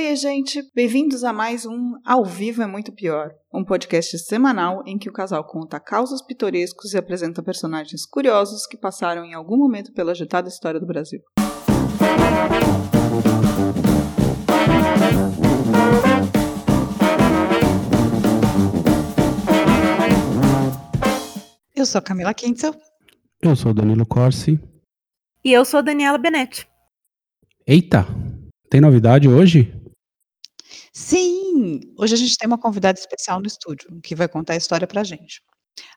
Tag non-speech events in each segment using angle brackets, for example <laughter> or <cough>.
Oi, gente! Bem-vindos a mais um Ao Vivo é Muito Pior, um podcast semanal em que o casal conta causos pitorescos e apresenta personagens curiosos que passaram em algum momento pela agitada história do Brasil. Eu sou a Camila Kintzel. Eu sou o Danilo Corsi. E eu sou a Daniela Benetti. Eita! Tem novidade hoje? Sim! Hoje a gente tem uma convidada especial no estúdio, que vai contar a história pra gente.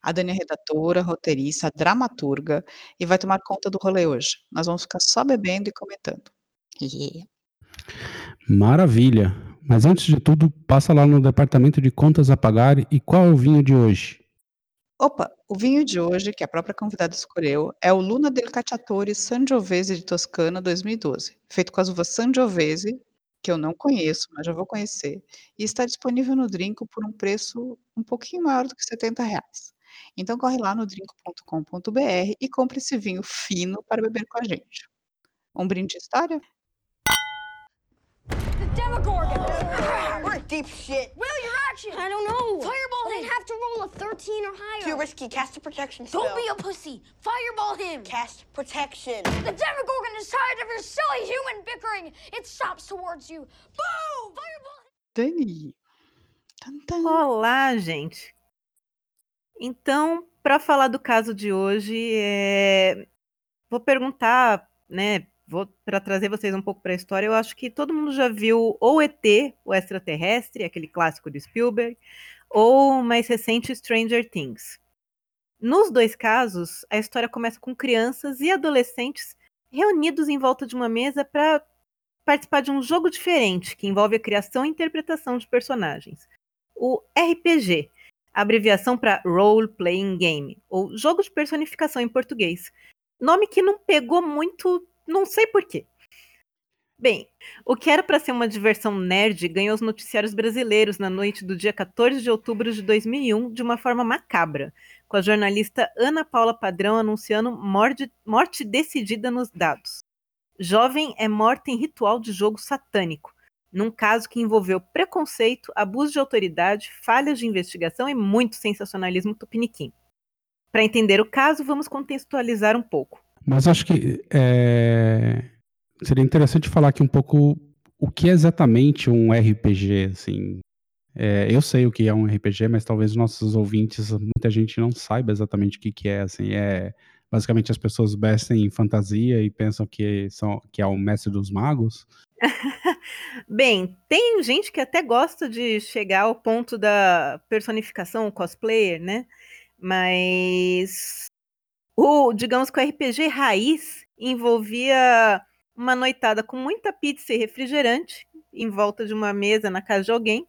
A Dani é redatora, roteirista, dramaturga e vai tomar conta do rolê hoje. Nós vamos ficar só bebendo e comentando. Yeah. Maravilha! Mas antes de tudo, passa lá no departamento de contas a pagar e qual é o vinho de hoje? Opa, o vinho de hoje, que a própria convidada escolheu, é o Luna del Cacciatore Sangiovese de Toscana 2012, feito com as uvas Sangiovese, que eu não conheço, mas já vou conhecer, e está disponível no Drinco por um preço um pouquinho maior do que 70 reais. Então corre lá no drinco.com.br e compre esse vinho fino para beber com a gente. Um brinde de história? Demogorgon! We're deep shit. Will, your action! I don't know. Fireball him! I'd have to roll a 13 or higher. Too risky. Cast a protection spell. Don't be a pussy. Fireball him! Cast protection. The Demogorgon is tired of your silly human bickering. It stops towards you. Boom! Fireball! Dani. Tan. Olá, gente. Então, para falar do caso de hoje, é, vou perguntar, né? Vou para trazer vocês um pouco para a história. Eu acho que todo mundo já viu ou ET, o extraterrestre, aquele clássico de Spielberg, ou mais recente Stranger Things. Nos dois casos, a história começa com crianças e adolescentes reunidos em volta de uma mesa para participar de um jogo diferente que envolve a criação e interpretação de personagens. O RPG, abreviação para Role Playing Game, ou jogo de personificação em português. Nome que não pegou muito, não sei porquê. Bem, o que era para ser uma diversão nerd ganhou os noticiários brasileiros na noite do dia 14 de outubro de 2001 de uma forma macabra, com a jornalista Ana Paula Padrão anunciando morte, morte decidida nos dados. Jovem é morta em ritual de jogo satânico, num caso que envolveu preconceito, abuso de autoridade, falhas de investigação e muito sensacionalismo tupiniquim. Para entender o caso, vamos contextualizar um pouco. Mas acho que é, seria interessante falar aqui um pouco o que é exatamente um RPG, assim. É, eu sei o que é um RPG, mas talvez os nossos ouvintes, muita gente não saiba exatamente o que, que é, assim. É, basicamente as pessoas vestem em fantasia e pensam que, são, que é o mestre dos magos. <laughs> Bem, tem gente que até gosta de chegar ao ponto da personificação, o cosplayer, né? Mas o, digamos que o RPG raiz envolvia uma noitada com muita pizza e refrigerante em volta de uma mesa na casa de alguém.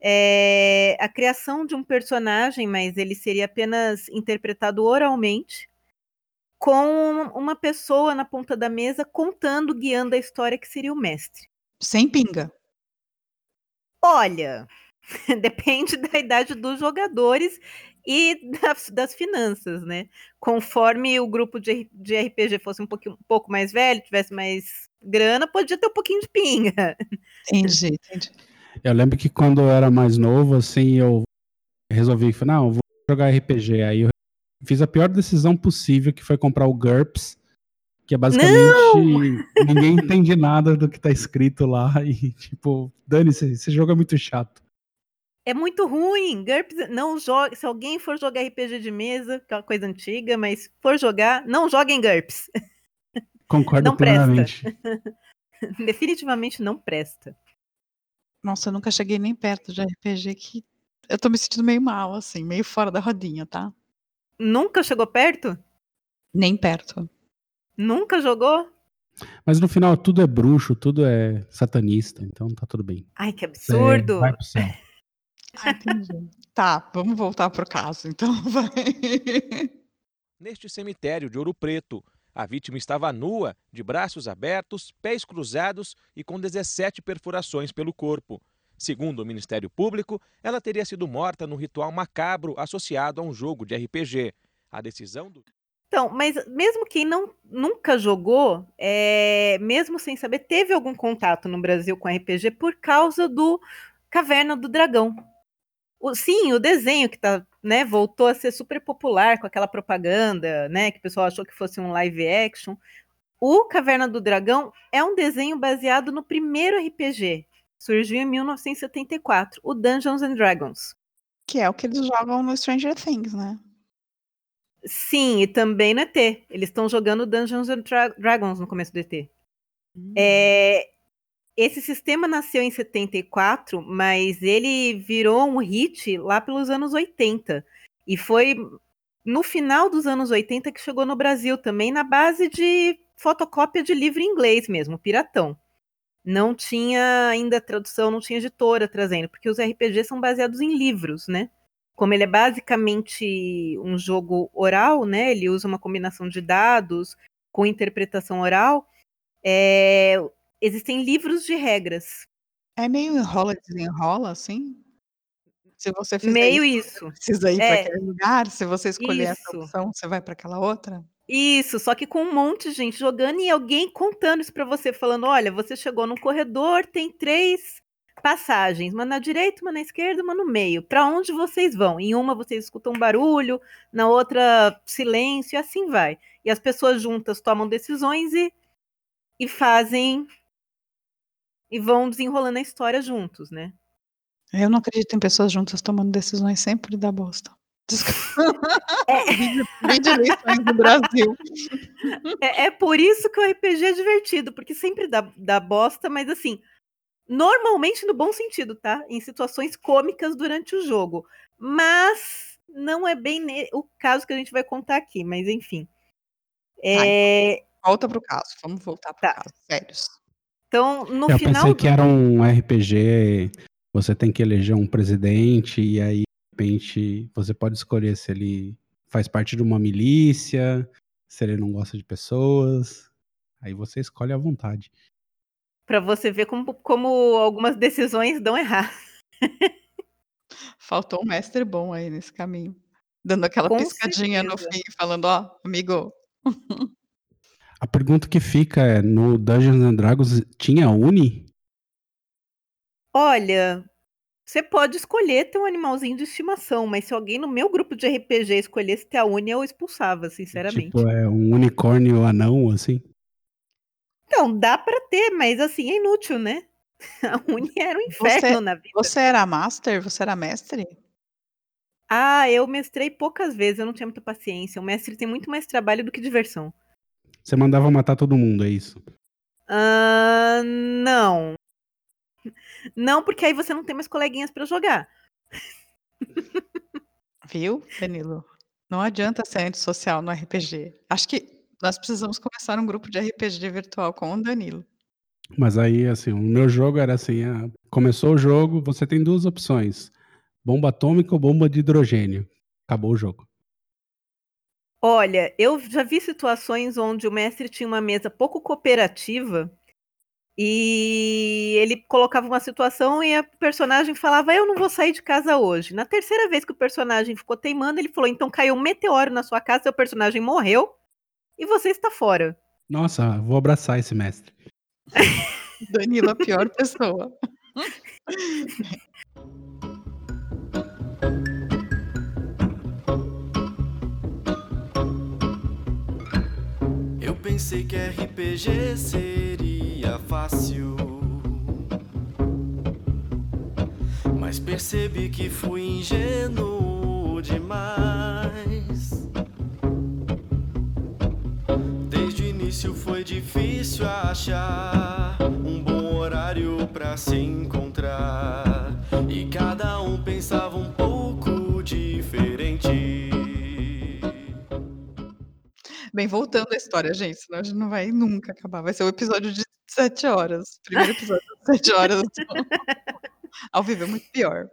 É, a criação de um personagem, mas ele seria apenas interpretado oralmente, com uma pessoa na ponta da mesa contando, guiando a história que seria o mestre. Sem pinga. Olha, <laughs> depende da idade dos jogadores e das, das finanças, né? Conforme o grupo de, de RPG fosse um, pouquinho, um pouco mais velho, tivesse mais grana, podia ter um pouquinho de pinga. Entendi, entendi. Eu lembro que quando eu era mais novo, assim, eu resolvi, não, eu vou jogar RPG. Aí eu fiz a pior decisão possível, que foi comprar o GURPS, que é basicamente ninguém entende nada do que tá escrito lá e tipo, dane-se, esse jogo é muito chato. É muito ruim. GURPS não joga. Se alguém for jogar RPG de mesa, que é uma coisa antiga, mas for jogar, não joga em GURPS. Concordo Não plenamente. <laughs> Definitivamente não presta. Nossa, eu nunca cheguei nem perto de RPG que eu tô me sentindo meio mal, assim, meio fora da rodinha, tá? Nunca chegou perto? Nem perto. Nunca jogou? Mas no final tudo é bruxo, tudo é satanista, então tá tudo bem. Ai, que Você absurdo! Vai pro céu. Ah, entendi. tá, vamos voltar pro caso, então <laughs> vai. Neste cemitério de Ouro Preto, a vítima estava nua, de braços abertos, pés cruzados e com 17 perfurações pelo corpo. Segundo o Ministério Público, ela teria sido morta num ritual macabro associado a um jogo de RPG. A decisão do Então, mas mesmo quem não, nunca jogou, é, mesmo sem saber, teve algum contato no Brasil com RPG por causa do Caverna do Dragão. O, sim, o desenho que tá, né, voltou a ser super popular com aquela propaganda, né, que o pessoal achou que fosse um live action. O Caverna do Dragão é um desenho baseado no primeiro RPG. Surgiu em 1974, o Dungeons and Dragons. Que é o que eles jogam no Stranger Things, né? Sim, e também no ET. Eles estão jogando Dungeons and Dra Dragons no começo do ET. Hum. É, esse sistema nasceu em 74, mas ele virou um hit lá pelos anos 80. E foi no final dos anos 80 que chegou no Brasil também, na base de fotocópia de livro em inglês mesmo, piratão. Não tinha ainda tradução, não tinha editora trazendo, porque os RPGs são baseados em livros, né? como ele é basicamente um jogo oral, né? Ele usa uma combinação de dados com interpretação oral. É, existem livros de regras. É meio enrola desenrola, assim? Se você fizer meio isso, isso. precisa ir é. para aquele lugar. Se você escolher isso. essa opção, você vai para aquela outra. Isso, só que com um monte de gente jogando e alguém contando isso para você, falando: olha, você chegou num corredor, tem três passagens, uma na direita, uma na esquerda, uma no meio. Para onde vocês vão? Em uma vocês escutam um barulho, na outra silêncio, e assim vai. E as pessoas juntas tomam decisões e, e fazem e vão desenrolando a história juntos, né? Eu não acredito em pessoas juntas tomando decisões sempre da bosta. É. <laughs> Vídeo lições do Brasil. <laughs> É, é, por isso que o RPG é divertido, porque sempre dá, dá bosta, mas assim, Normalmente no bom sentido, tá? Em situações cômicas durante o jogo. Mas não é bem o caso que a gente vai contar aqui, mas enfim. É... Tá, volta pro caso, vamos voltar pro tá. caso, sérios. Então, no Eu final. Eu pensei que era um RPG, você tem que eleger um presidente, e aí, de repente, você pode escolher se ele faz parte de uma milícia, se ele não gosta de pessoas. Aí você escolhe à vontade para você ver como, como algumas decisões dão errado. <laughs> Faltou um mestre bom aí nesse caminho. Dando aquela Com piscadinha certeza. no fim, falando, ó, amigo. <laughs> A pergunta que fica é, no Dungeons and Dragons tinha Uni? Olha, você pode escolher ter um animalzinho de estimação, mas se alguém no meu grupo de RPG escolhesse ter a Uni, eu expulsava, sinceramente. Tipo, é um unicórnio anão, assim? Então, dá para ter, mas assim, é inútil, né? <laughs> A Uni era um inferno você, na vida. Você era master? Você era mestre? Ah, eu mestrei poucas vezes, eu não tinha muita paciência. O mestre tem muito mais trabalho do que diversão. Você mandava matar todo mundo, é isso? Uh, não. Não, porque aí você não tem mais coleguinhas para jogar. Viu, Danilo? Não adianta ser antissocial no RPG. Acho que nós precisamos começar um grupo de RPG virtual com o Danilo. Mas aí, assim, o meu jogo era assim: ah, começou o jogo, você tem duas opções: bomba atômica ou bomba de hidrogênio. Acabou o jogo. Olha, eu já vi situações onde o mestre tinha uma mesa pouco cooperativa e ele colocava uma situação e a personagem falava: Eu não vou sair de casa hoje. Na terceira vez que o personagem ficou teimando, ele falou: Então caiu um meteoro na sua casa, seu personagem morreu e você está fora. Nossa, vou abraçar esse mestre. <laughs> Danilo, a pior pessoa. <laughs> pensei que RPG seria fácil. Mas percebi que fui ingênuo demais. início foi difícil achar um bom horário para se encontrar. E cada um pensava um pouco diferente. Bem, voltando à história, gente, senão a gente não vai nunca acabar. Vai ser um episódio de sete horas. Primeiro episódio de sete horas. <laughs> Ao vivo é muito pior.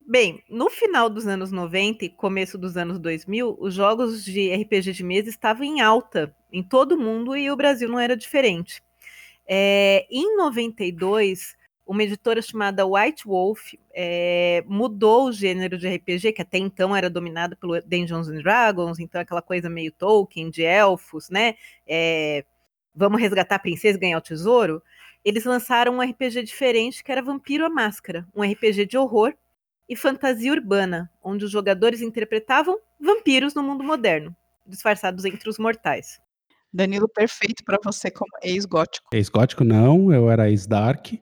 Bem, no final dos anos 90 e começo dos anos 2000, os jogos de RPG de mesa estavam em alta em todo o mundo e o Brasil não era diferente. É, em 92, uma editora chamada White Wolf é, mudou o gênero de RPG, que até então era dominado pelo Dungeons and Dragons, então aquela coisa meio Tolkien, de elfos, né? É, vamos resgatar a princesa e ganhar o tesouro. Eles lançaram um RPG diferente, que era Vampiro a Máscara, um RPG de horror e fantasia urbana, onde os jogadores interpretavam vampiros no mundo moderno, disfarçados entre os mortais. Danilo, perfeito para você como ex-gótico. Ex-gótico não, eu era ex-dark.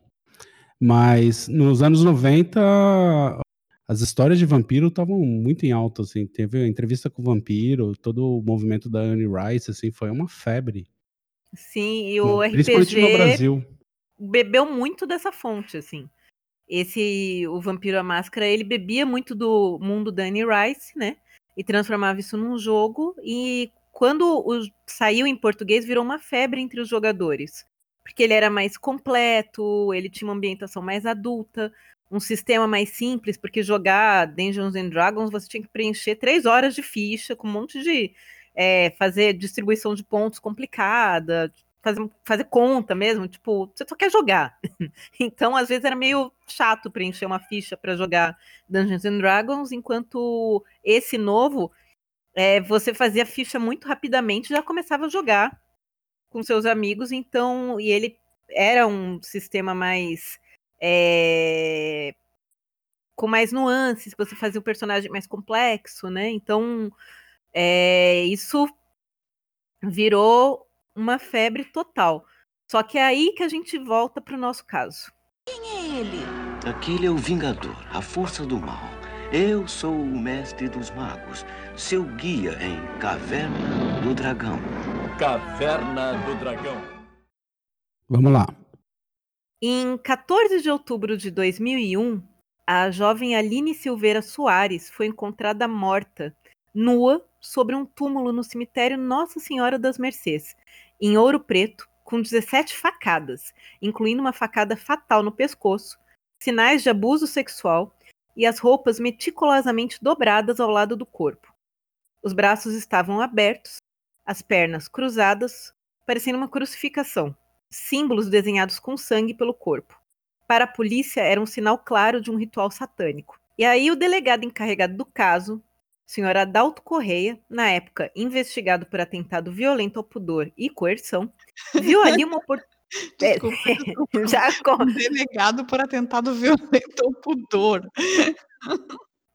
Mas nos anos 90, as histórias de vampiro estavam muito em alta, assim. Teve a entrevista com o vampiro, todo o movimento da Anne Rice, assim, foi uma febre. Sim, e o Principalmente RPG no Brasil. bebeu muito dessa fonte, assim. Esse, o Vampiro à Máscara, ele bebia muito do mundo da Anne Rice, né? E transformava isso num jogo. E quando o, saiu em português, virou uma febre entre os jogadores. Porque ele era mais completo, ele tinha uma ambientação mais adulta, um sistema mais simples, porque jogar Dungeons and Dragons você tinha que preencher três horas de ficha, com um monte de. É, fazer distribuição de pontos complicada, fazer, fazer conta mesmo, tipo, você só quer jogar. <laughs> então, às vezes, era meio chato preencher uma ficha para jogar Dungeons and Dragons, enquanto esse novo, é, você fazia ficha muito rapidamente já começava a jogar com seus amigos, então, e ele era um sistema mais. É, com mais nuances, você fazia o personagem mais complexo, né? Então, é, isso virou uma febre total. Só que é aí que a gente volta para o nosso caso. Quem é ele? Aquele é o Vingador, a força do mal. Eu sou o mestre dos magos, seu guia em Caverna do Dragão. Caverna do Dragão. Vamos lá. Em 14 de outubro de 2001, a jovem Aline Silveira Soares foi encontrada morta, nua, sobre um túmulo no cemitério Nossa Senhora das Mercês, em Ouro Preto, com 17 facadas, incluindo uma facada fatal no pescoço, sinais de abuso sexual e as roupas meticulosamente dobradas ao lado do corpo. Os braços estavam abertos, as pernas cruzadas, parecendo uma crucificação, símbolos desenhados com sangue pelo corpo. Para a polícia, era um sinal claro de um ritual satânico. E aí, o delegado encarregado do caso, senhor Adalto Correia, na época investigado por atentado violento ao pudor e coerção, viu ali uma oportunidade. <laughs> Desculpa, <laughs> já com... Delegado por atentado violento ao pudor.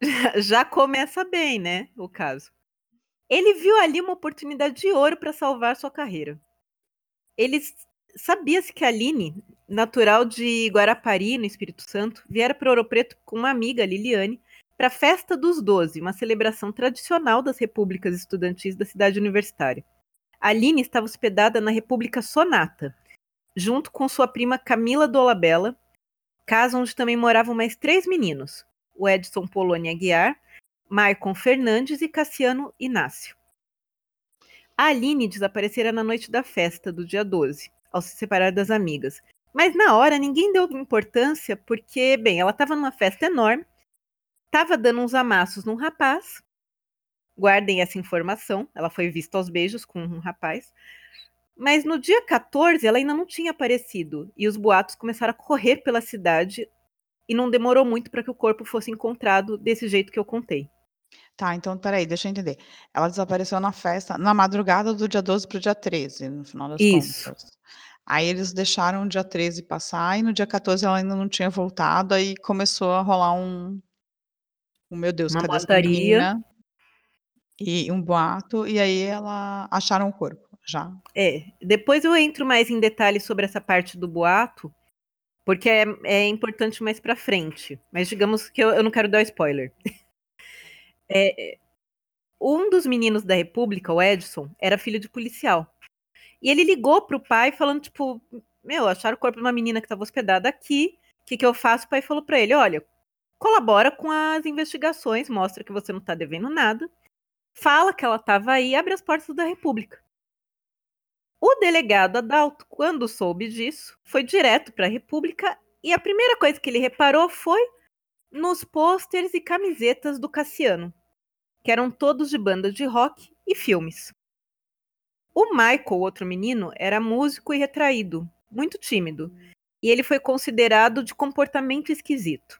já, <laughs> já começa bem, né? O caso. Ele viu ali uma oportunidade de ouro para salvar sua carreira. Ele sabia-se que a Aline, natural de Guarapari, no Espírito Santo, viera para Ouro Preto com uma amiga, Liliane, para a Festa dos Doze, uma celebração tradicional das repúblicas estudantis da cidade universitária. A Aline estava hospedada na República Sonata, junto com sua prima Camila Dolabella, casa onde também moravam mais três meninos, o Edson Polônia Aguiar, Maicon Fernandes e Cassiano Inácio. A Aline desaparecera na noite da festa do dia 12, ao se separar das amigas. Mas na hora ninguém deu importância porque, bem, ela estava numa festa enorme, estava dando uns amassos num rapaz. Guardem essa informação, ela foi vista aos beijos com um rapaz. Mas no dia 14 ela ainda não tinha aparecido e os boatos começaram a correr pela cidade e não demorou muito para que o corpo fosse encontrado desse jeito que eu contei. Tá, então peraí, deixa eu entender. Ela desapareceu na festa, na madrugada do dia 12 para o dia 13, no final das Isso. contas. Aí eles deixaram o dia 13 passar e no dia 14 ela ainda não tinha voltado, aí começou a rolar um. Oh, meu Deus, Uma cadê essa boataria. menina? E um boato, e aí ela acharam o corpo já. É, depois eu entro mais em detalhes sobre essa parte do boato, porque é, é importante mais pra frente. Mas digamos que eu, eu não quero dar spoiler. <laughs> É, um dos meninos da República, o Edson, era filho de policial. E ele ligou pro pai falando, tipo, meu, acharam o corpo de uma menina que estava hospedada aqui. O que, que eu faço? O pai falou pra ele: olha, colabora com as investigações, mostra que você não tá devendo nada. Fala que ela estava aí abre as portas da República. O delegado Adalto, quando soube disso, foi direto para a República e a primeira coisa que ele reparou foi nos pôsteres e camisetas do Cassiano, que eram todos de bandas de rock e filmes. O Michael, outro menino, era músico e retraído, muito tímido. e ele foi considerado de comportamento esquisito.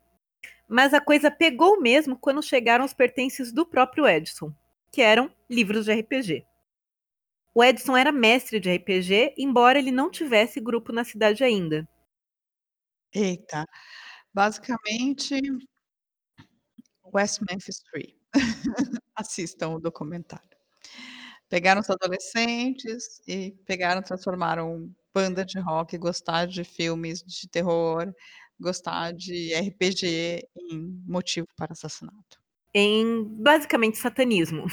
Mas a coisa pegou mesmo quando chegaram os pertences do próprio Edson, que eram livros de RPG. O Edson era mestre de RPG, embora ele não tivesse grupo na cidade ainda. Eita, basicamente West Memphis 3. <laughs> Assistam o documentário. Pegaram os adolescentes e pegaram, transformaram banda de rock, gostar de filmes de terror, gostar de RPG em motivo para assassinato. Em basicamente satanismo.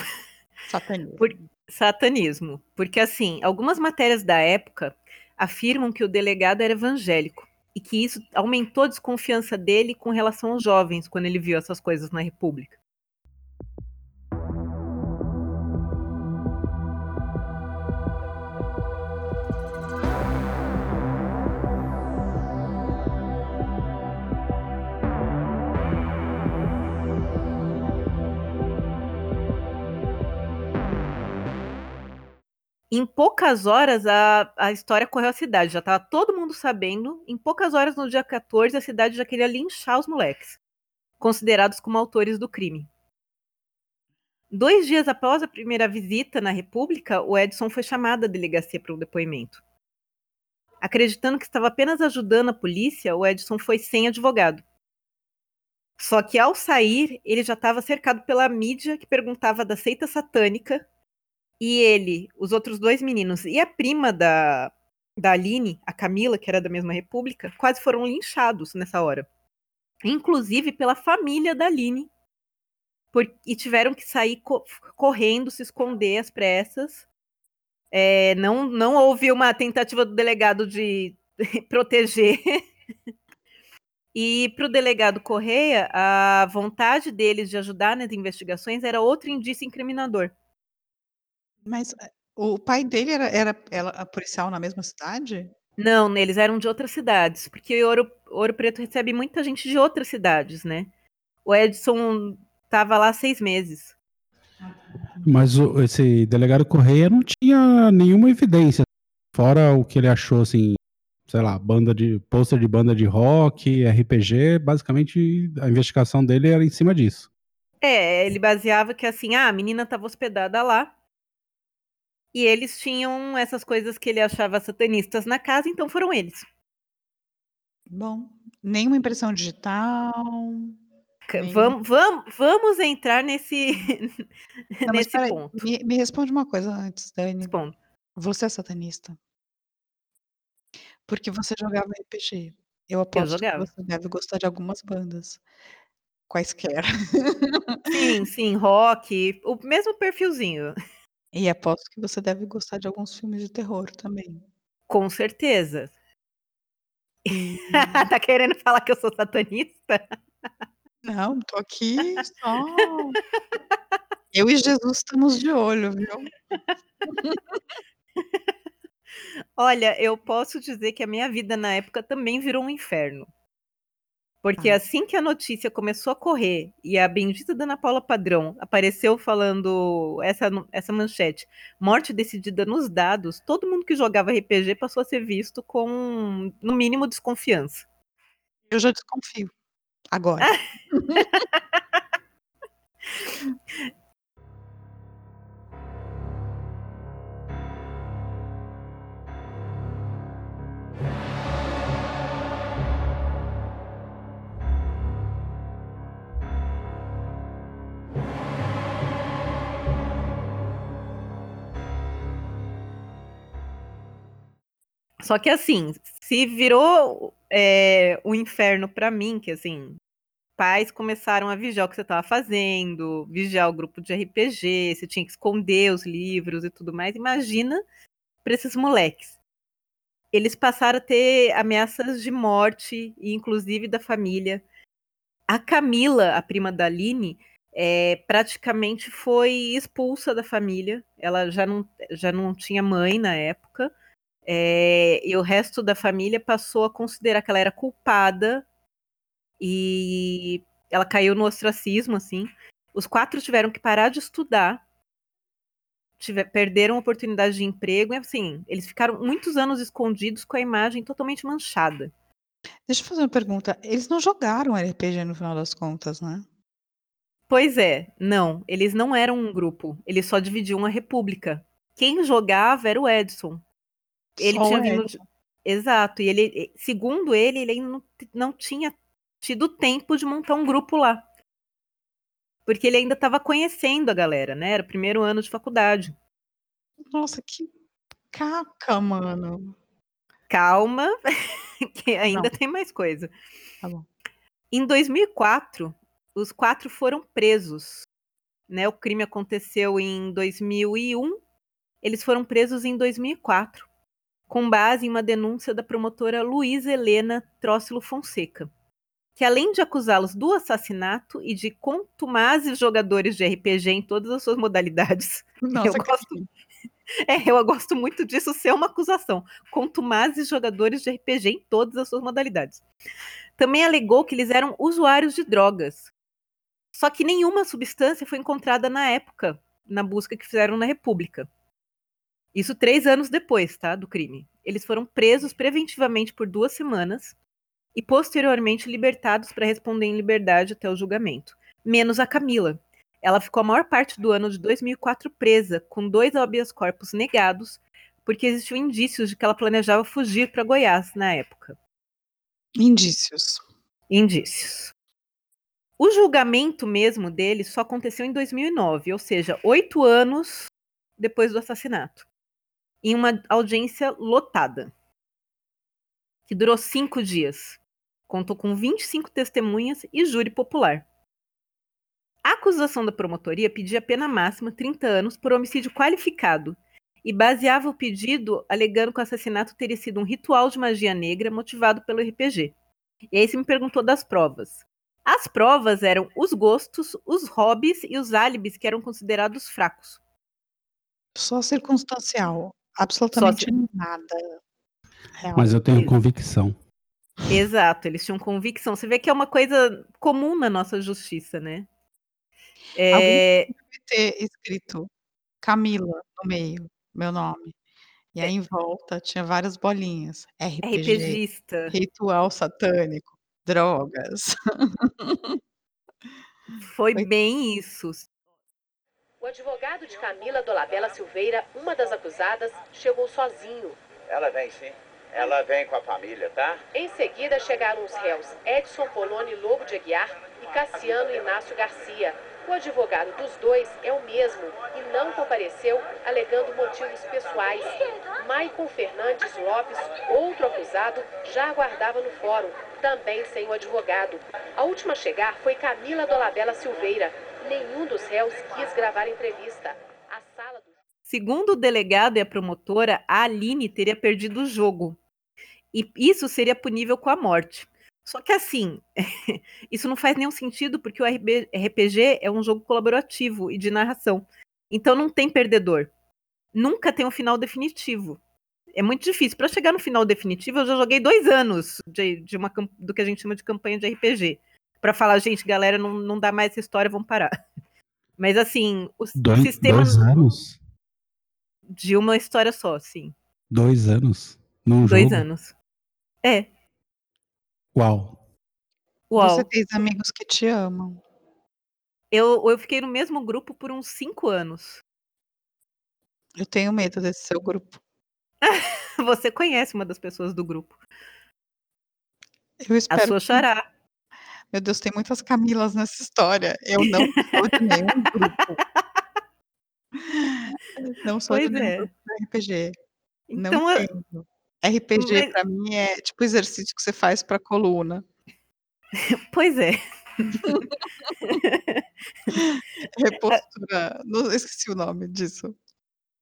Satanismo. Por, satanismo. Porque, assim, algumas matérias da época afirmam que o delegado era evangélico e que isso aumentou a desconfiança dele com relação aos jovens quando ele viu essas coisas na República. Em poucas horas, a, a história correu a cidade. Já estava todo mundo sabendo. Em poucas horas, no dia 14, a cidade já queria linchar os moleques, considerados como autores do crime. Dois dias após a primeira visita na República, o Edson foi chamado à delegacia para o depoimento. Acreditando que estava apenas ajudando a polícia, o Edson foi sem advogado. Só que ao sair, ele já estava cercado pela mídia que perguntava da seita satânica e ele, os outros dois meninos e a prima da, da Aline, a Camila, que era da mesma república, quase foram linchados nessa hora. Inclusive pela família da Aline. Por, e tiveram que sair co correndo, se esconder às pressas. É, não, não houve uma tentativa do delegado de <laughs> proteger. <laughs> e para o delegado Correia, a vontade deles de ajudar nas investigações era outro indício incriminador. Mas, eh, o pai dele era era ela policial na mesma cidade? Não, eles eram de outras cidades, porque Ouro Ouro Preto recebe muita gente de outras cidades, né. O Edson estava lá 6 meses. Mas o esse delegado Correia não tinha nenhuma evidência, fora o que ele achou, assim, sei lá, banda de pôster de banda de rock, RPG, basicamente a investigação dele era em cima disso. É, ele baseava que, assim, ah, a menina estava hospedada lá e eles tinham essas coisas que ele achava satanistas na casa, então foram eles. Bom, nenhuma impressão digital. Nem... Vamos, vamos, vamos entrar nesse, <laughs> Não, nesse ponto. Me, me, responde uma coisa antes, Dani. Respondo. Você é satanista? Porque você jogava RPG. Eu aposto Eu que você deve gostar de algumas bandas. Quaisquer. Sim, sim, rock, o mesmo perfilzinho. E aposto que você deve gostar de alguns filmes de terror também. Com certeza. <laughs> tá querendo falar que eu sou satanista? Não, tô aqui só. <laughs> Eu e Jesus estamos de olho, viu? <laughs> Olha, eu posso dizer que a minha vida na época também virou um inferno. Porque ah. assim que a notícia começou a correr e a bendita Dana Paula Padrão apareceu falando essa, essa manchete, morte decidida nos dados, todo mundo que jogava RPG passou a ser visto com, no mínimo, desconfiança. Eu já desconfio. Agora. <laughs> Só que assim, se virou é, o inferno para mim, que assim, pais começaram a vigiar o que você estava fazendo, vigiar o grupo de RPG, você tinha que esconder os livros e tudo mais. Imagina para esses moleques. Eles passaram a ter ameaças de morte, inclusive da família. A Camila, a prima da Aline, é, praticamente foi expulsa da família. Ela já não, já não tinha mãe na época. É, e o resto da família passou a considerar que ela era culpada e ela caiu no ostracismo, assim. Os quatro tiveram que parar de estudar, tiver, perderam a oportunidade de emprego, e assim, eles ficaram muitos anos escondidos com a imagem totalmente manchada. Deixa eu fazer uma pergunta. Eles não jogaram RPG no final das contas, né? Pois é, não. Eles não eram um grupo. Eles só dividiam a república. Quem jogava era o Edson. Ele Só tinha vindo. Exato. E ele, segundo ele, ele ainda não, não tinha tido tempo de montar um grupo lá. Porque ele ainda estava conhecendo a galera, né? Era o primeiro ano de faculdade. Nossa, que caca, mano. Calma, <laughs> que ainda Não. tem mais coisa. Tá bom. Em 2004, os quatro foram presos. Né? O crime aconteceu em 2001. Eles foram presos em 2004, com base em uma denúncia da promotora Luísa Helena Trócilo Fonseca, que além de acusá-los do assassinato e de contumazes jogadores de RPG em todas as suas modalidades, <laughs> Nossa, eu que gosto, <laughs> é, eu gosto muito disso ser uma acusação. Contumazes jogadores de RPG em todas as suas modalidades. Também alegou que eles eram usuários de drogas. Só que nenhuma substância foi encontrada na época, na busca que fizeram na República. Isso três anos depois, tá? Do crime. Eles foram presos preventivamente por duas semanas e posteriormente libertados para responder em liberdade até o julgamento. Menos a Camila. Ela ficou a maior parte do ano de 2004 presa, com dois habeas corpus negados, porque existiam indícios de que ela planejava fugir para Goiás na época. Indícios. Indícios. O julgamento mesmo dele só aconteceu em 2009, ou seja, oito anos depois do assassinato, em uma audiência lotada, que durou cinco dias. Contou com 25 testemunhas e júri popular. A acusação da promotoria pedia pena máxima 30 anos por homicídio qualificado e baseava o pedido alegando que o assassinato teria sido um ritual de magia negra motivado pelo RPG. E aí você me perguntou das provas. As provas eram os gostos, os hobbies e os álibis que eram considerados fracos. Só circunstancial. Absolutamente Só nada. Real. Mas eu tenho convicção. Exato, eles tinham convicção. Você vê que é uma coisa comum na nossa justiça, né? É, Alguém deve ter escrito Camila no meio, meu nome. E aí em volta tinha várias bolinhas. RPG, RPGista. ritual satânico, drogas. <laughs> Foi Foi- bem isso. O advogado de Camila Dolabella Silveira, uma das acusadas, chegou sozinho. Ela vem sim. Ela vem com a família, tá? Em seguida chegaram os réus Edson Poloni Lobo de Aguiar e Cassiano Inácio Garcia. O advogado dos dois é o mesmo e não compareceu alegando motivos pessoais. Maicon Fernandes Lopes, outro acusado, já aguardava no fórum, também sem o advogado. A última a chegar foi Camila Dolabella Silveira. Nenhum dos réus quis gravar a entrevista. A sala do Segundo o delegado e a promotora, a Aline teria perdido o jogo. E isso seria punível com a morte. Só que assim, <laughs> isso não faz nenhum sentido porque o RPG é um jogo colaborativo e de narração. Então não tem perdedor. Nunca tem um final definitivo. É muito difícil. Para chegar no final definitivo, eu já joguei dois anos de, de uma, do que a gente chama de campanha de RPG. Para falar, gente, galera, não, não dá mais essa história, vamos parar. <laughs> Mas assim, o Dois, sistema dois anos? de uma história só, sim. Dois anos? Num Dois jogo? anos. É. Uau. Uau. Você fez amigos que te amam. Eu, eu fiquei no mesmo grupo por uns cinco anos. Eu tenho medo desse seu grupo. <laughs> Você conhece uma das pessoas do grupo. Eu A espero sua que- xará. Meu Deus, tem muitas Camilas nessa história. Eu não sou de nenhum grupo. <laughs> Não sou de Pois nenhum é. grupo de RPG. Então, não tenho. RPG Mas- pra mim é tipo exercício que você faz pra coluna. <laughs> Pois é. <laughs> Repostura. Não esqueci o nome disso.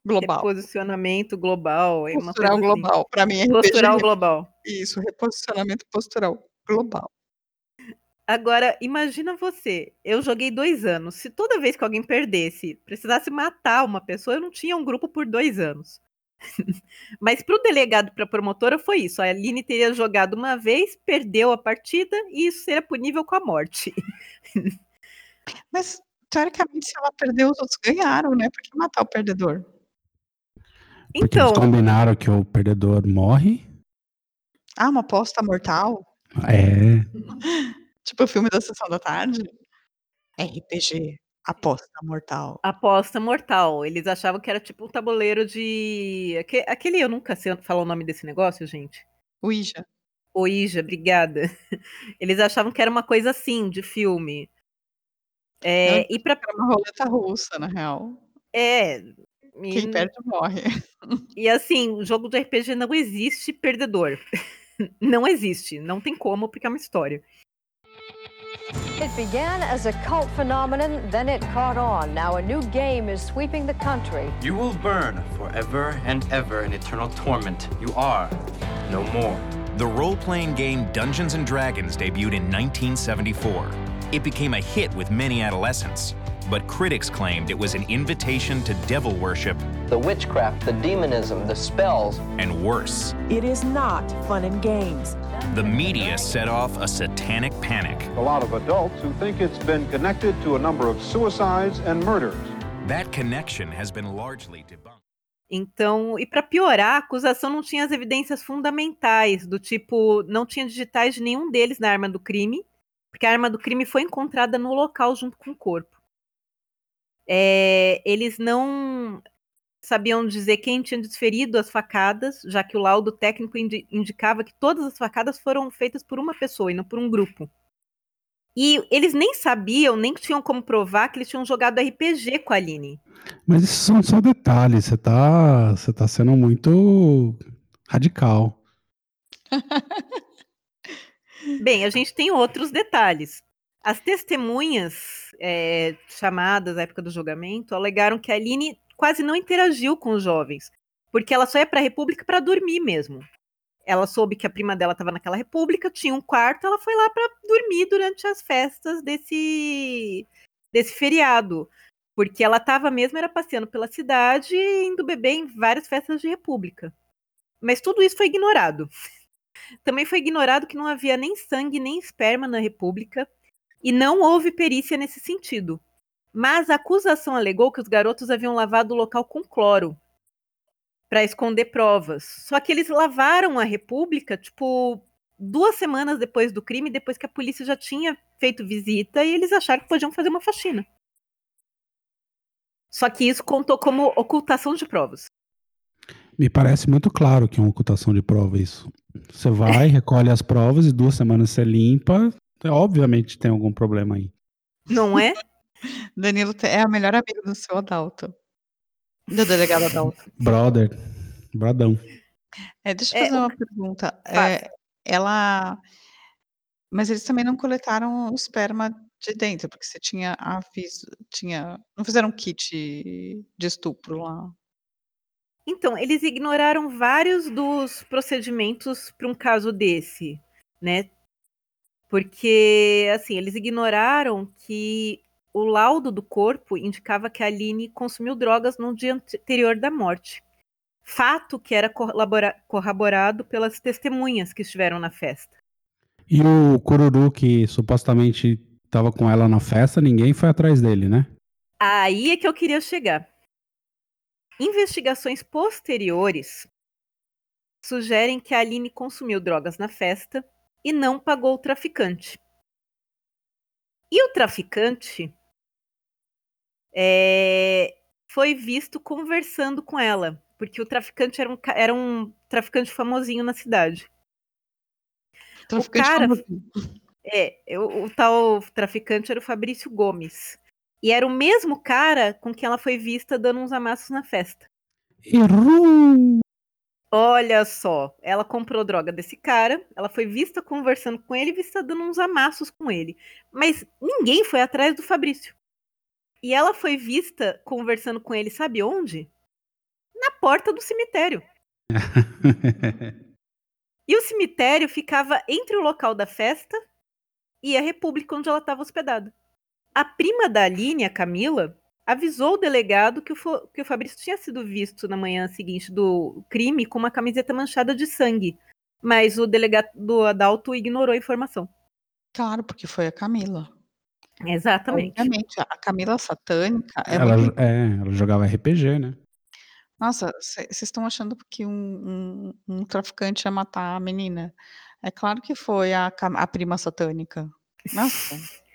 Global. Posicionamento global. é uma Postural assim. global. Pra mim, RPG Postural é global. isso, reposicionamento postural global. Agora, imagina você. Eu joguei dois anos. Se toda vez que alguém perdesse, precisasse matar uma pessoa, eu não tinha um grupo por dois anos. <laughs> Mas para o delegado para a promotora foi isso. A Aline teria jogado uma vez, perdeu a partida e isso seria punível com a morte. <laughs> Mas, teoricamente, se ela perdeu, os outros ganharam, né? Por que matar o perdedor? Porque Então, eles combinaram que o perdedor morre. Ah, uma aposta mortal? É. <laughs> Tipo o filme da Sessão da Tarde? RPG, aposta mortal. Aposta mortal. Eles achavam que era tipo um tabuleiro de. aque- Aquele, eu nunca sei falar o nome desse negócio, gente. Ouija. Ouija, obrigada. <laughs> Eles achavam que era uma coisa assim, de filme. É, e pra. Era uma roleta russa, na real. É. e- Quem perde morre. <laughs> E assim, o jogo de RPG não existe perdedor. <laughs> não existe. Não tem como, porque é uma história. It began as a cult phenomenon, then it caught on. Now a new game is sweeping the country. You will burn forever and ever in eternal torment. You are no more. The role playing game Dungeons and Dragons debuted in 1974. It became a hit with many adolescents, but critics claimed it was an invitation to devil worship The witchcraft, the demonism, the spells. and worse. It is not fun and games. The media set off a satanic panic. A lot of adults who think it's been connected to a number of suicides and murders. That connection has been largely debunked. Então, e para piorar, a acusação não tinha as evidências fundamentais, do tipo, não tinha digitais de nenhum deles na arma do crime, porque a arma do crime foi encontrada no local junto com o corpo. É, eles não sabiam dizer quem tinha desferido as facadas, já que o laudo técnico indi- indicava que todas as facadas foram feitas por uma pessoa e não por um grupo. E eles nem sabiam, nem tinham como provar que eles tinham jogado RPG com a Aline. Mas isso são só detalhes. Você tá, você tá sendo muito radical. <laughs> Bem, a gente tem outros detalhes. As testemunhas é, chamadas à época do julgamento alegaram que a Aline quase não interagiu com os jovens, porque ela só ia para a República para dormir mesmo. Ela soube que a prima dela estava naquela República, tinha um quarto, ela foi lá para dormir durante as festas desse, desse feriado, porque ela estava mesmo era passeando pela cidade e indo beber em várias festas de República. Mas tudo isso foi ignorado. <laughs> Também foi ignorado que não havia nem sangue nem esperma na República e não houve perícia nesse sentido. Mas a acusação alegou que os garotos haviam lavado o local com cloro para esconder provas. Só que eles lavaram a República, tipo, duas semanas depois do crime, depois que a polícia já tinha feito visita e eles acharam que podiam fazer uma faxina. Só que isso contou como ocultação de provas. Me parece muito claro que é uma ocultação de prova isso. Você vai, recolhe as provas e duas semanas você limpa. Obviamente tem algum problema aí. Não é? Danilo é a melhor amiga do seu Adalto. Do delegado Adalto. Brother, bradão. É, deixa eu É, fazer o uma pergunta. É, ela. Mas eles também não coletaram o esperma de dentro, porque você tinha aviso, tinha. Não fizeram um kit de estupro lá. Então, eles ignoraram vários dos procedimentos para um caso desse, né? Porque, assim, eles ignoraram que o laudo do corpo indicava que a Aline consumiu drogas no dia anterior da morte. Fato que era corrobora- corroborado pelas testemunhas que estiveram na festa. E o Cururu, que supostamente tava com ela na festa, ninguém foi atrás dele, né? Aí é que eu queria chegar. Investigações posteriores sugerem que a Aline consumiu drogas na festa e não pagou o traficante. E o traficante é, foi visto conversando com ela, porque o traficante era um, era um traficante famosinho na cidade. Traficante o cara, famosinho. é, o, o tal traficante era o Fabrício Gomes. E era o mesmo cara com quem ela foi vista dando uns amassos na festa. Errou! Olha só, ela comprou droga desse cara, ela foi vista conversando com ele e vista dando uns amassos com ele. Mas ninguém foi atrás do Fabrício. E ela foi vista conversando com ele, sabe onde? Na porta do cemitério. <laughs> E o cemitério ficava entre o local da festa e a república onde ela estava hospedada. A prima da Aline, a Camila, avisou o delegado que o, que o Fabrício tinha sido visto na manhã seguinte do crime com uma camiseta manchada de sangue. Mas o delegado Adalto ignorou a informação. Claro, porque foi a Camila. Exatamente. Obviamente, a Camila satânica é ela, muito é, ela jogava RPG, né? Nossa, vocês estão achando que um, um- um traficante ia matar a menina? É claro que foi a, a prima satânica. Nossa. <laughs>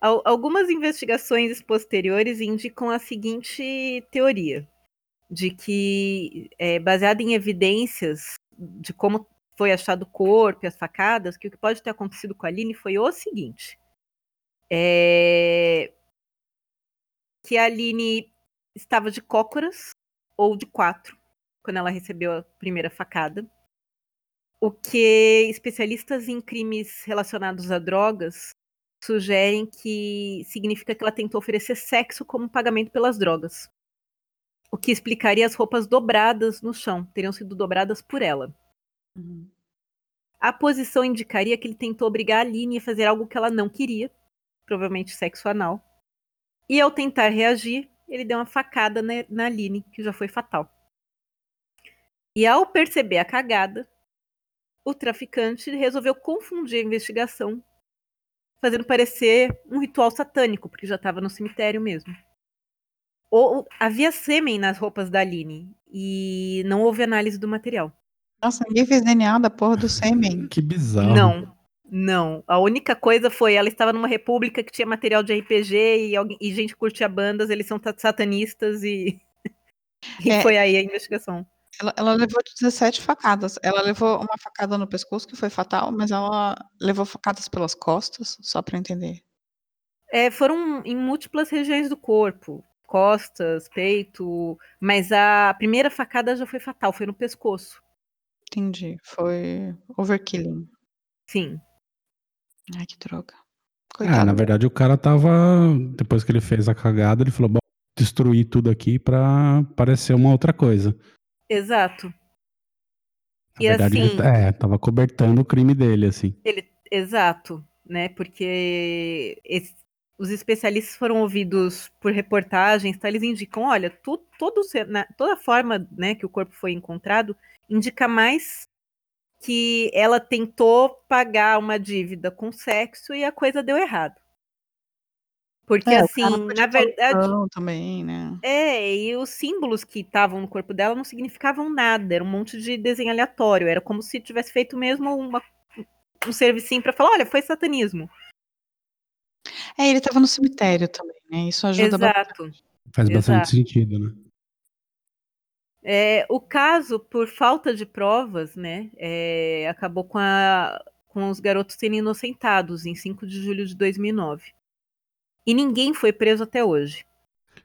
Algumas investigações posteriores indicam a seguinte teoria: de que, é, baseada em evidências de como foi achado o corpo e as facadas, que o que pode ter acontecido com a Aline foi o seguinte: é, que a Aline estava de cócoras ou de quatro quando ela recebeu a primeira facada. O que especialistas em crimes relacionados a drogas sugerem que significa que ela tentou oferecer sexo como pagamento pelas drogas. O que explicaria as roupas dobradas no chão, teriam sido dobradas por ela. A posição indicaria que ele tentou obrigar a Aline a fazer algo que ela não queria, provavelmente sexo anal. E ao tentar reagir, ele deu uma facada na, na Aline, que já foi fatal. E ao perceber a cagada, o traficante resolveu confundir a investigação, fazendo parecer um ritual satânico, porque já estava no cemitério mesmo. Ou, havia sêmen nas roupas da Aline e não houve análise do material. Nossa, ninguém fez DNA da porra do sêmen. <laughs> Que bizarro. Não, não. A única coisa foi ela estava numa república que tinha material de RPG e, alguém, e gente curtia bandas, eles são ta- satanistas e, <laughs> e É. foi aí a investigação. Ela, ela levou 17 facadas. Ela levou uma facada no pescoço, que foi fatal, mas ela levou facadas pelas costas, só pra entender. É, foram em múltiplas regiões do corpo, costas, peito, mas a primeira facada já foi fatal, foi no pescoço. Entendi. Foi overkilling. Sim. Ai, que droga. Ah, Coitado. na verdade o cara tava. Depois que ele fez a cagada, ele falou: bom, destruir tudo aqui pra parecer uma outra coisa. Exato. Na E verdade, assim, ele é, tava cobertando o crime dele, assim. Ele, exato, né? Porque esse- os especialistas foram ouvidos por reportagens, tá? Eles indicam, olha, tu, todo, na- toda a forma né, que o corpo foi encontrado indica mais que ela tentou pagar uma dívida com sexo e a coisa deu errado. Porque É, o assim, cara na verdade, também, né? é, e os símbolos que estavam no corpo dela não significavam nada, era um monte de desenho aleatório, era como se tivesse feito mesmo uma, um servicinho pra falar, olha, foi satanismo. É, ele tava no cemitério também, né? Isso ajuda bastante. Exato. Faz bastante Exato. sentido, né? É, o caso, por falta de provas, né, é, acabou com, a- com os garotos sendo inocentados em 5 de julho de 2009. E ninguém foi preso até hoje.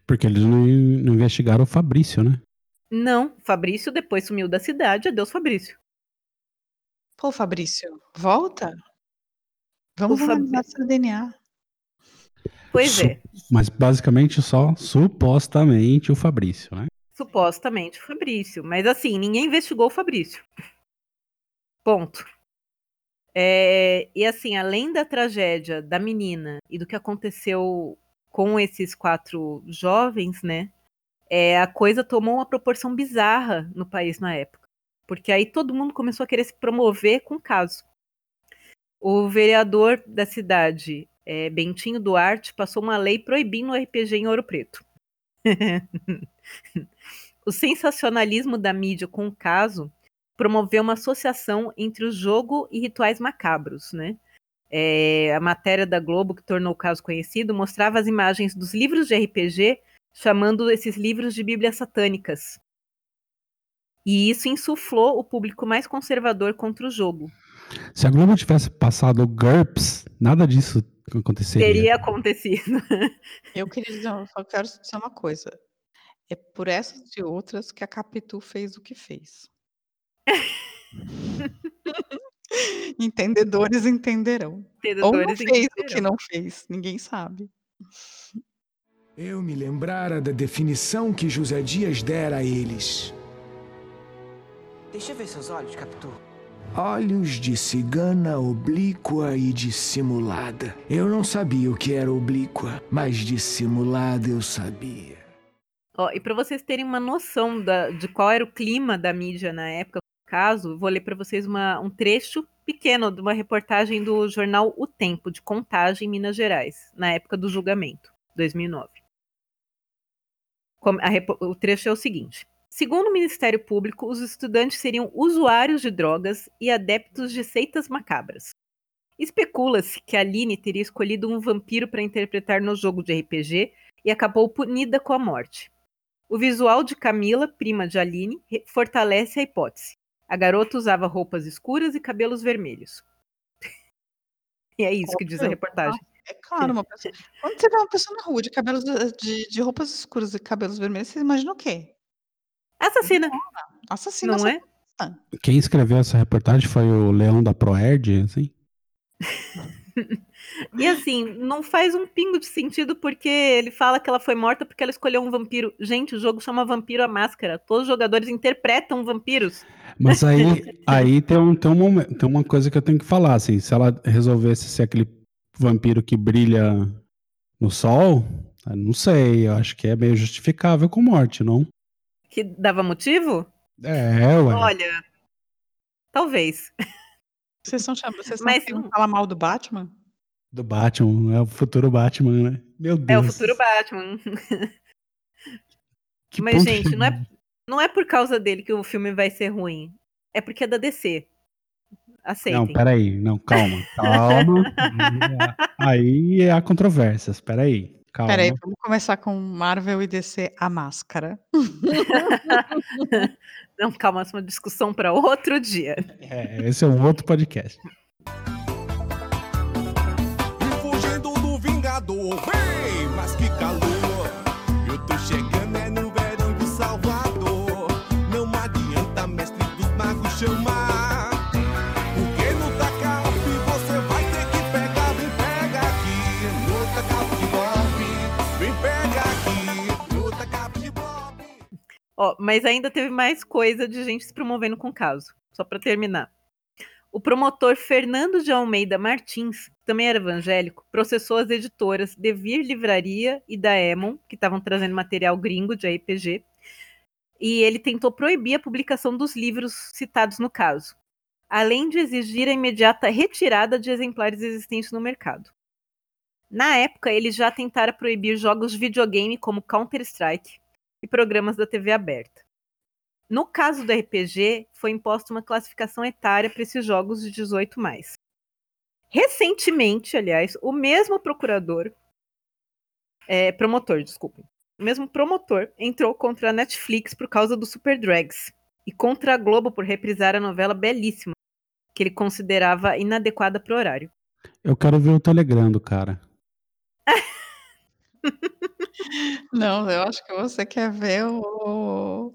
Porque eles não, não investigaram o Fabrício, né? Não, Fabrício depois sumiu da cidade, adeus Fabrício. Pô, Fabrício, volta. Vamos O Fab- analisar seu DNA. Pois Su- é, Mas basicamente só supostamente o Fabrício, né? supostamente Fabrício, mas assim, ninguém investigou o Fabrício. Ponto. É, e assim, além da tragédia da menina e do que aconteceu com esses quatro jovens, né? é, a coisa tomou uma proporção bizarra no país na época. Porque aí todo mundo começou a querer se promover com o caso. O vereador da cidade, é, Bentinho Duarte, passou uma lei proibindo o RPG em Ouro Preto. <laughs> o sensacionalismo da mídia com o caso promoveu uma associação entre o jogo e rituais macabros, né? É, a matéria da Globo que tornou o caso conhecido mostrava as imagens dos livros de RPG, chamando esses livros de Bíblias satânicas. E isso insuflou o público mais conservador contra o jogo. Se a Globo tivesse passado o GURPS, nada disso aconteceria. Teria acontecido. <laughs> Eu queria dizer, eu só quero dizer uma coisa. É por essas e outras que a Capitu fez o que fez. <laughs> Entendedores entenderão. Ou não Entendedores fez o que não fez, ninguém sabe. Eu me lembrara da definição que José Dias dera a eles. Deixa eu ver seus olhos, Capitu. Olhos de cigana oblíqua e dissimulada. Eu não sabia o que era oblíqua, mas dissimulada eu sabia. Ó, e para vocês terem uma noção da- de qual era o clima da mídia na época caso, vou ler para vocês uma- um trecho pequeno de uma reportagem do jornal O Tempo, de Contagem, Minas Gerais, na época do julgamento, 2009. Como- a repo- O trecho é o seguinte. Segundo o Ministério Público, os estudantes seriam usuários de drogas e adeptos de seitas macabras. Especula-se que a Aline teria escolhido um vampiro para interpretar no jogo de RPG e acabou punida com a morte. O visual de Camila, prima de Aline, fortalece a hipótese. A garota usava roupas escuras e cabelos vermelhos. <laughs> e é isso que diz a reportagem. É claro, uma pessoa. Quando você vê uma pessoa na rua de cabelos de, de roupas escuras e cabelos vermelhos, você imagina o quê? Assassina. Assassina. Não é? assassina. Quem escreveu essa reportagem foi o Leão da Proerd, assim? <laughs> E assim, não faz um pingo de sentido porque ele fala que ela foi morta porque ela escolheu um vampiro. Gente, o jogo chama Vampiro a Máscara. Todos os jogadores interpretam vampiros. Mas aí, <laughs> aí tem, um, tem, um tem uma coisa que eu tenho que falar, assim, se ela resolvesse ser aquele vampiro que brilha no sol, não sei, eu acho que é meio justificável com morte, não? Que dava motivo? É, ué. Olha, talvez. <laughs> Vocês estão chamando, vocês Mas querendo falar mal do Batman? Do Batman, é o futuro Batman, né? Meu É Deus. o futuro Batman. <laughs> Que Mas, gente, não é, não é por causa dele que o filme vai ser ruim. É porque é da DC. Aceitem. Não, peraí, não, calma, calma. <laughs> aí há controvérsias, peraí, calma. Peraí, vamos começar com Marvel e DC A Máscara. <laughs> Não, calma, essa é uma discussão para outro dia. É, esse é um outro podcast. Fugindo do Vingador, vem, mas que calor! Ó, mas ainda teve mais coisa de gente se promovendo com o caso. Só para terminar. O promotor Fernando de Almeida Martins, que também era evangélico, processou as editoras Devir Livraria e da Emon, que estavam trazendo material gringo de RPG, e ele tentou proibir a publicação dos livros citados no caso, além de exigir a imediata retirada de exemplares existentes no mercado. Na época, eles já tentaram proibir jogos de videogame como Counter-Strike e programas da TV aberta. No caso do RPG, foi imposta uma classificação etária para esses jogos de 18 mais. Recentemente, aliás, o mesmo procurador, é, promotor, desculpem, o mesmo promotor entrou contra a Netflix por causa do Super Drags e contra a Globo por reprisar a novela belíssima, que ele considerava inadequada para o horário. Eu quero ver o Telegram do cara. <laughs> Não, eu acho que você quer ver o,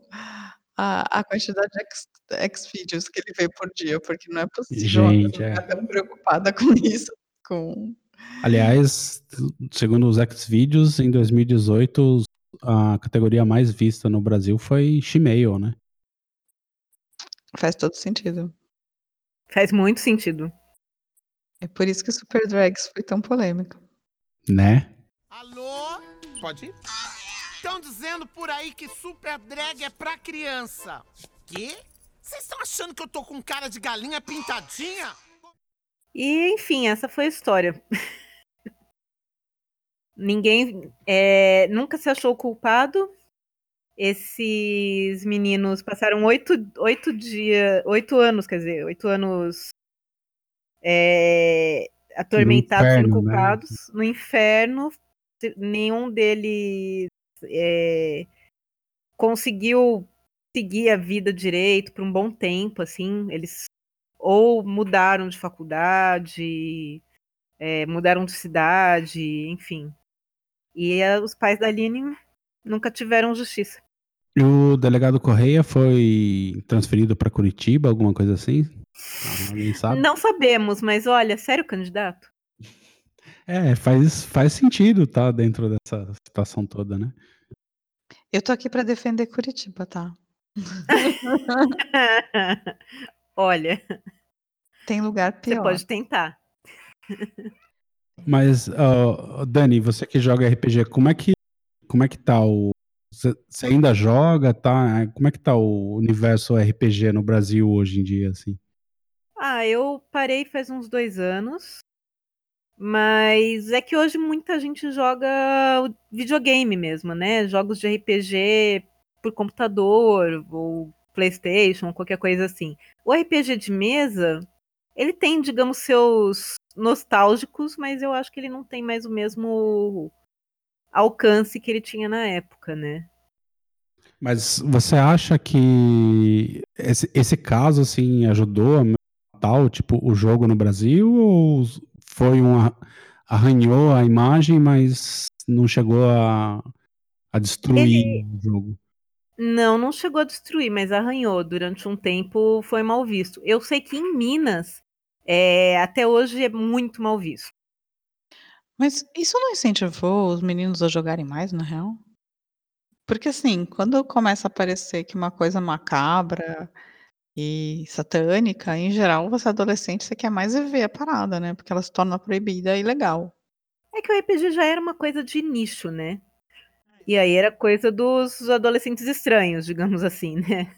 a, a quantidade de X, X-vídeos que ele vê por dia, porque não é possível Gente, pessoa é. ficar tão preocupada <laughs> com isso. Com... Aliás, segundo os Xvideos, em 2018, a categoria mais vista no Brasil foi Shemale, né? Faz todo sentido. Faz muito sentido. É por isso que o Super Drags foi tão polêmico. Né? Pode ir? Estão dizendo por aí que Super Drag é pra criança. Quê? Vocês estão achando que eu tô com cara de galinha pintadinha? E, enfim, essa foi a história. <laughs> Ninguém é, nunca se achou culpado. Esses meninos passaram oito, oito dias, oito anos, quer dizer, oito anos é, atormentados inferno, sendo né? culpados no inferno. Nenhum deles é, conseguiu seguir a vida direito por um bom tempo, assim. Eles ou mudaram de faculdade, é, mudaram de cidade, enfim. E eh, os pais da Aline nunca tiveram justiça. E o delegado Correia foi transferido para Curitiba, alguma coisa assim? Sabe? Não sabemos, mas olha, sério, candidato? É, faz, faz sentido, tá? Dentro dessa situação toda, né? Eu tô aqui pra defender Curitiba, tá? <laughs> olha, Tem lugar você pior. pode tentar. Mas, ó, Dani, você que joga RPG, como é que, como é que tá o. Você você ainda joga, tá? Como é que tá o universo RPG no Brasil hoje em dia, assim? Ah, eu parei faz uns dois anos. Mas é que hoje muita gente joga videogame mesmo, né? Jogos de RPG por computador ou PlayStation, qualquer coisa assim. O RPG de mesa, ele tem, digamos, seus nostálgicos, mas eu acho que ele não tem mais o mesmo alcance que ele tinha na época, né? Mas você acha que esse, esse caso assim ajudou a matar tipo o jogo no Brasil ou foi um arra- arranhou a imagem, mas não chegou a, a destruir o jogo? Não, não chegou a destruir, mas arranhou. Durante um tempo foi mal visto. Eu sei que em Minas, é, até hoje é muito mal visto. Mas isso não incentivou os meninos a jogarem mais, na real? Porque assim, quando começa a parecer que uma coisa macabra e satânica, em geral, você é adolescente, você quer mais ver a parada, né? Porque ela se torna proibida e ilegal. É que o RPG já era uma coisa de nicho, né? E aí era coisa dos adolescentes estranhos, digamos assim, né?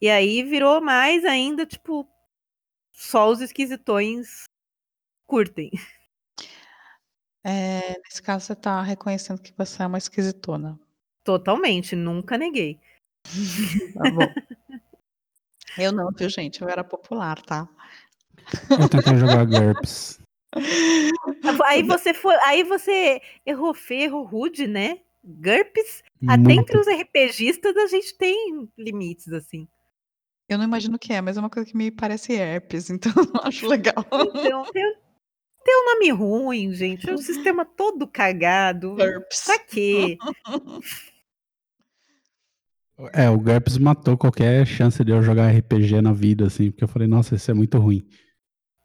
E aí virou mais ainda, tipo, só os esquisitões curtem. É, nesse caso, você tá reconhecendo que você é uma esquisitona. Totalmente, nunca neguei. Tá bom. <laughs> Eu não, viu, gente? Eu era popular, tá? Eu tentei jogar GURPS. Aí você foi, aí você errou feio, errou rude, né? GURPS, até entre os RPGistas a gente tem limites, assim. Eu não imagino o que é, mas é uma coisa que me parece herpes, <laughs> então eu não acho legal. Então, tem, tem um nome ruim, gente. É um <laughs> sistema todo cagado. Pra quê? <laughs> É, o GURPS matou qualquer chance de eu jogar RPG na vida, assim, porque eu falei, nossa, isso é muito ruim.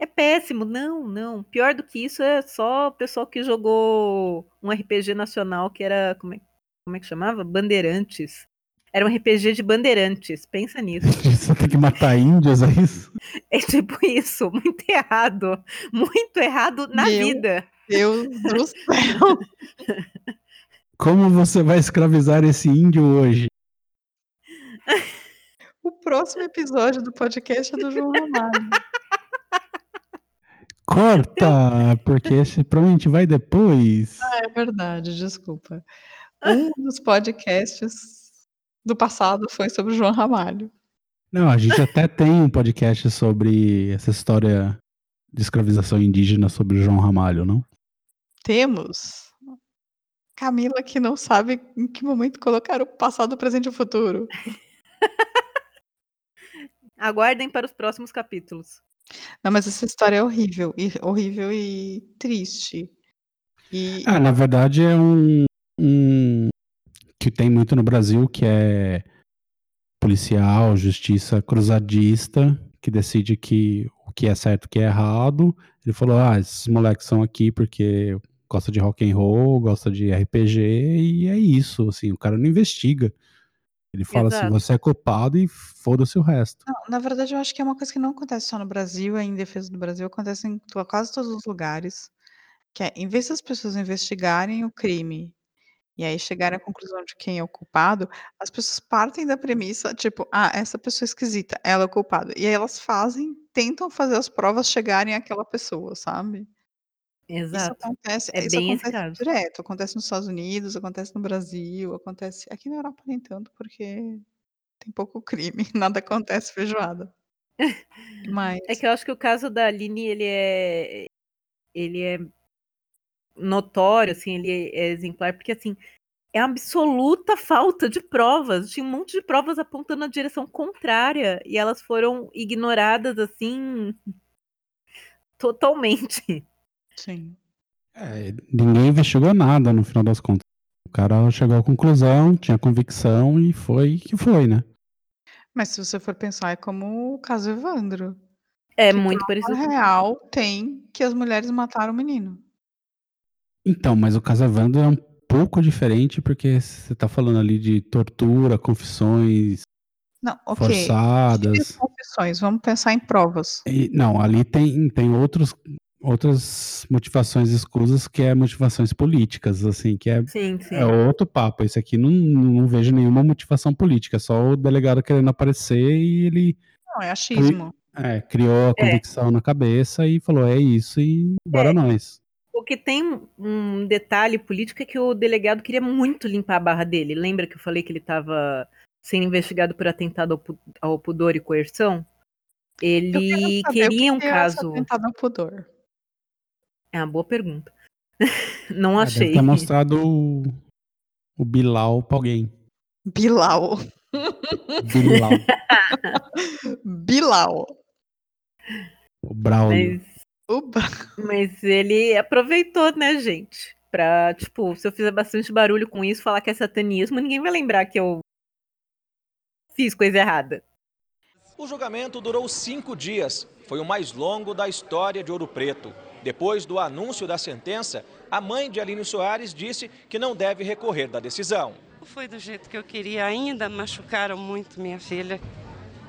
É péssimo. Não, não. Pior do que isso é só o pessoal que jogou um RPG nacional que era. Como é, como é que chamava? Bandeirantes. Era um RPG de bandeirantes. Pensa nisso. <laughs> Você tem que matar índios, é isso? É tipo isso. Muito errado. Muito errado na Meu vida. Deus do céu. Como você vai escravizar esse índio hoje? Próximo episódio do podcast é do João Ramalho. <laughs> Corta, porque esse provavelmente vai depois. Ah, é verdade, desculpa. Um dos podcasts do passado foi sobre o João Ramalho. Não, a gente até tem um podcast sobre essa história de escravização indígena sobre o João Ramalho, não? Temos Camila que não sabe em que momento colocar o passado, o presente e o futuro. Aguardem para os próximos capítulos. Não, mas essa história é horrível, e horrível e triste. E Ah, na verdade é um, um que tem muito no Brasil, que é policial, justiça cruzadista, que decide que o que é certo e o que é errado. Ele falou: "Ah, esses moleques são aqui porque gosta de rock and roll, gosta de RPG e é isso, assim, o cara não investiga. Ele fala assim: Exato. "Você é culpado e foda-se o resto". Não, na verdade, eu acho que é uma coisa que não acontece só no Brasil, é em defesa do Brasil, acontece em to- quase todos os lugares. Que é, em vez das pessoas investigarem o crime e aí chegarem à conclusão de quem é o culpado, as pessoas partem da premissa, tipo, ah, essa pessoa é esquisita, ela é o culpado. E aí elas fazem, tentam fazer as provas chegarem àquela pessoa, sabe? Isso Exato. acontece, É isso bem esse acontece caso. direto, acontece nos Estados Unidos, acontece no Brasil, acontece aqui na Europa nem tanto, porque tem pouco crime, <laughs> nada acontece feijoada. <laughs> Mas É que eu acho que o caso da Aline, ele é. Ele é notório, assim, ele é exemplar, porque assim, é absoluta falta de provas. Tinha um monte de provas apontando na direção contrária e elas foram ignoradas assim <laughs> totalmente. Sim. É, ninguém investigou nada no final das contas. O cara chegou à conclusão, tinha convicção e foi que foi, né? Mas se você for pensar, é como o caso Evandro. É que muito parecido. real tem que as mulheres mataram o menino. Então, mas o caso Evandro é um pouco diferente porque você tá falando ali de tortura, confissões Não, ok. Tire as forçadas. confissões, vamos pensar em provas. E, não, ali tem, tem outros, outras motivações escusas que é motivações políticas, assim, que é, Sim, sim. é outro papo. Esse aqui não, não vejo nenhuma motivação política, é só o delegado querendo aparecer e ele Não, é achismo. É, criou a convicção na cabeça e falou: é isso e bora É. nós. O que tem um detalhe político é que o delegado queria muito limpar a barra dele. Lembra que eu falei que ele estava sendo investigado por atentado ao, ao pudor e coerção? Ele queria um é caso. atentado ao pudor. É uma boa pergunta. <laughs> Não Ah, Deve achei. ter mostrado o, o Bilal pra alguém. Bilal. Bilal. <laughs> Bilal. O Braulio. Mas, mas ele aproveitou, né, gente? Pra, tipo, se eu fizer bastante barulho com isso, falar que é satanismo, ninguém vai lembrar que eu fiz coisa errada. O julgamento durou cinco dias. Foi o mais longo da história de Ouro Preto. Depois do anúncio da sentença, a mãe de Aline Soares disse que não deve recorrer da decisão. Foi do jeito que eu queria, ainda machucaram muito minha filha.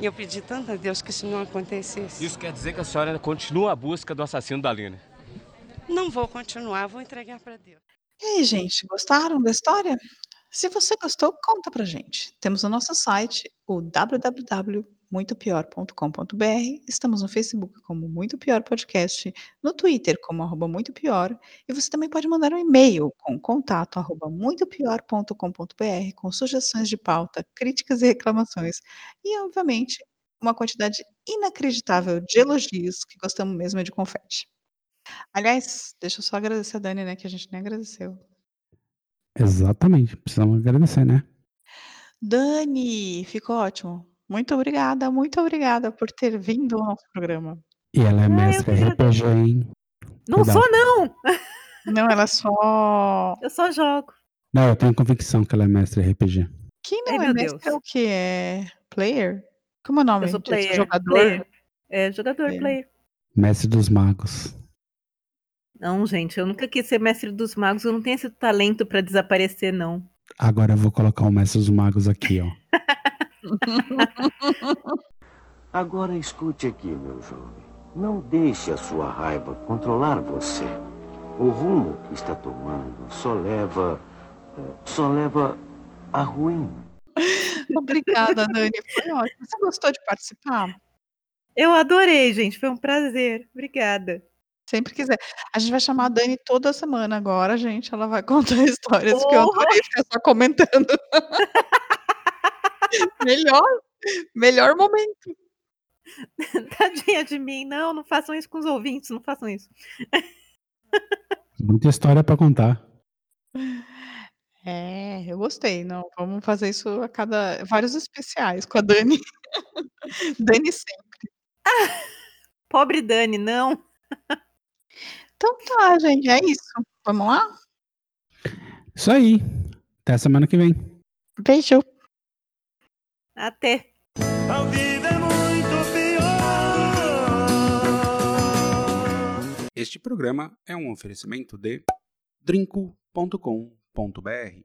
E eu pedi tanto a Deus que isso não acontecesse. Isso quer dizer que a senhora continua a busca do assassino da Aline? Não vou continuar, vou entregar para Deus. E aí, gente, gostaram da história? Se você gostou, conta pra gente. Temos o nosso site, o www.muitopior.com.br. Estamos no Facebook como Muito Pior Podcast, no Twitter como arroba Muito Pior, e você também pode mandar um e-mail com contato arroba muitopior.com.br com sugestões de pauta, críticas e reclamações, e, obviamente, uma quantidade inacreditável de elogios, que gostamos mesmo é de confete. Aliás, deixa eu só agradecer a Dani, né, que a gente nem agradeceu. Exatamente. Precisamos agradecer, né? Dani, ficou ótimo. Muito obrigada, muito obrigada por ter vindo ao nosso programa. E ela é mestre RPG, hein? Não Cuidado. sou, não! Não, ela só. Eu só jogo. Não, eu tenho convicção que ela é mestre RPG. Quem não Ai, é mestre Deus. é o que? É player? Como é o nome? Eu sou disso? player. Jogador? player. É, jogador, É. player. Mestre dos magos. Não, gente, eu nunca quis ser mestre dos magos, eu não tenho esse talento pra desaparecer, não. Agora eu vou colocar o mestre dos magos aqui, ó. <laughs> Agora escute aqui, meu jovem. Não deixe a sua raiva controlar você. O rumo que está tomando só leva. eh, só leva a ruim. Obrigada, Dani. Foi ótimo. Você gostou de participar? Eu adorei, gente, foi um prazer. Obrigada. Sempre quiser. A gente vai chamar a Dani toda semana agora, gente. Ela vai contar <laughs> histórias que eu adorei ficar só comentando. <laughs> melhor, melhor momento. <laughs> Tadinha de mim. Não, não façam isso com os ouvintes, não façam isso. Muita história pra contar. É, eu gostei. Não, vamos fazer isso a cada vários especiais com a Dani. <laughs> Dani sempre. <laughs> Pobre Dani, não. Então tá, gente, é isso. Vamos lá? Isso aí. Até semana que vem. Beijo. Até. A vida é muito pior. Este programa é um oferecimento de drinco.com.br